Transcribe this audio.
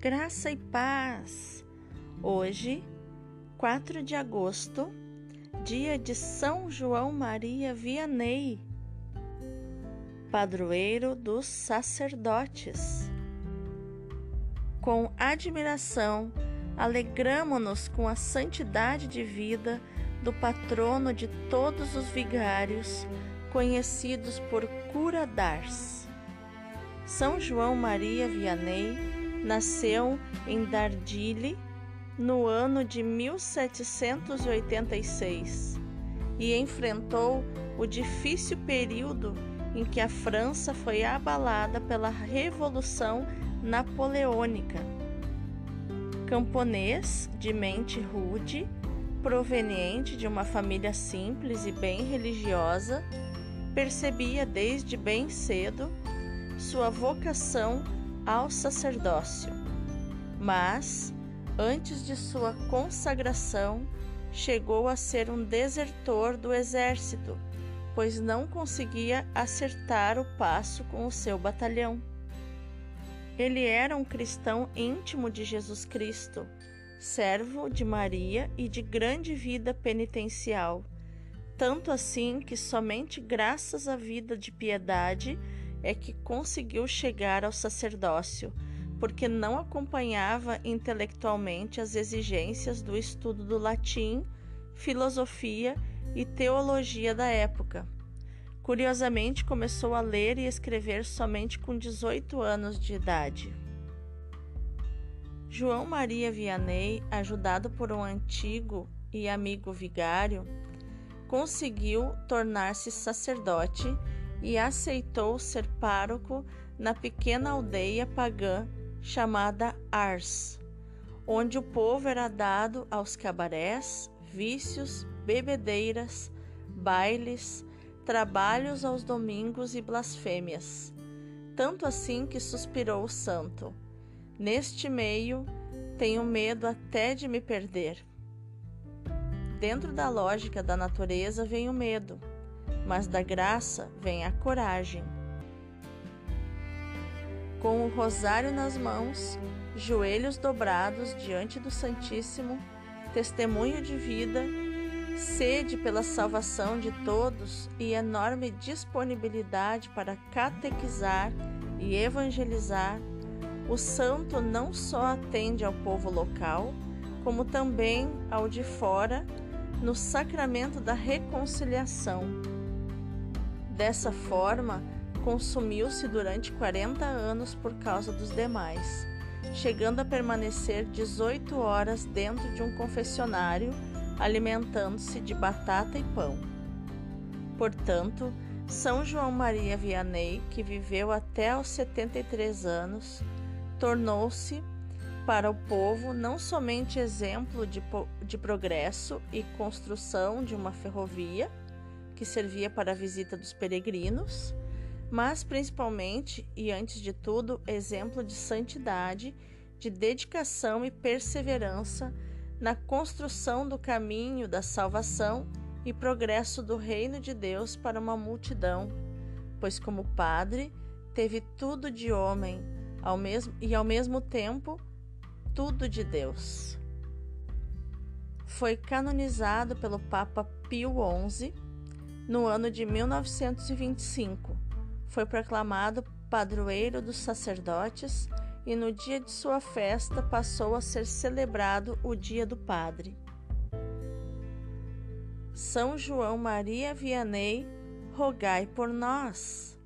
Graça e paz! Hoje, 4 de agosto, dia de São João Maria Vianney, padroeiro dos sacerdotes. Com admiração, alegramo-nos com a santidade de vida do patrono de todos os vigários, conhecidos por Cura d'Ars. São João Maria Vianney Nasceu em Dardilly no ano de 1786 e enfrentou o difícil período em que a França foi abalada pela Revolução Napoleônica. Camponês de mente rude, proveniente de uma família simples e bem religiosa, percebia desde bem cedo sua vocação ao sacerdócio. Mas, antes de sua consagração, chegou a ser um desertor do exército, pois não conseguia acertar o passo com o seu batalhão. Ele era um cristão íntimo de Jesus Cristo, servo de Maria e de grande vida penitencial, tanto assim que somente graças à vida de piedade é que conseguiu chegar ao sacerdócio, porque não acompanhava intelectualmente as exigências do estudo do latim, filosofia e teologia da época. Curiosamente, começou a ler e escrever somente com 18 anos de idade. João Maria Vianney, ajudado por um antigo e amigo vigário, conseguiu tornar-se sacerdote e aceitou ser pároco na pequena aldeia pagã chamada Ars, onde o povo era dado aos cabarés, vícios, bebedeiras, bailes, trabalhos aos domingos e blasfêmias. Tanto assim que suspirou o santo: Neste meio tenho medo até de me perder. Dentro da lógica da natureza vem o medo mas da graça vem a coragem. Com o rosário nas mãos, joelhos dobrados diante do Santíssimo, testemunho de vida, sede pela salvação de todos e enorme disponibilidade para catequizar e evangelizar, o santo não só atende ao povo local, como também ao de fora, no sacramento da reconciliação Dessa forma, consumiu-se durante 40 anos por causa dos demais, chegando a permanecer 18 horas dentro de um confessionário, alimentando-se de batata e pão. Portanto, São João Maria Vianney, que viveu até aos 73 anos, tornou-se para o povo não somente exemplo de, de progresso e construção de uma ferrovia, que servia para a visita dos peregrinos, mas principalmente e antes de tudo, exemplo de santidade, de dedicação e perseverança na construção do caminho da salvação e progresso do reino de Deus para uma multidão, pois como padre teve tudo de homem ao mesmo, e ao mesmo tempo tudo de Deus. Foi canonizado pelo Papa Pio XI no ano de 1925. Foi proclamado padroeiro dos sacerdotes e no dia de sua festa passou a ser celebrado o Dia do Padre. São João Maria Vianney, rogai por nós.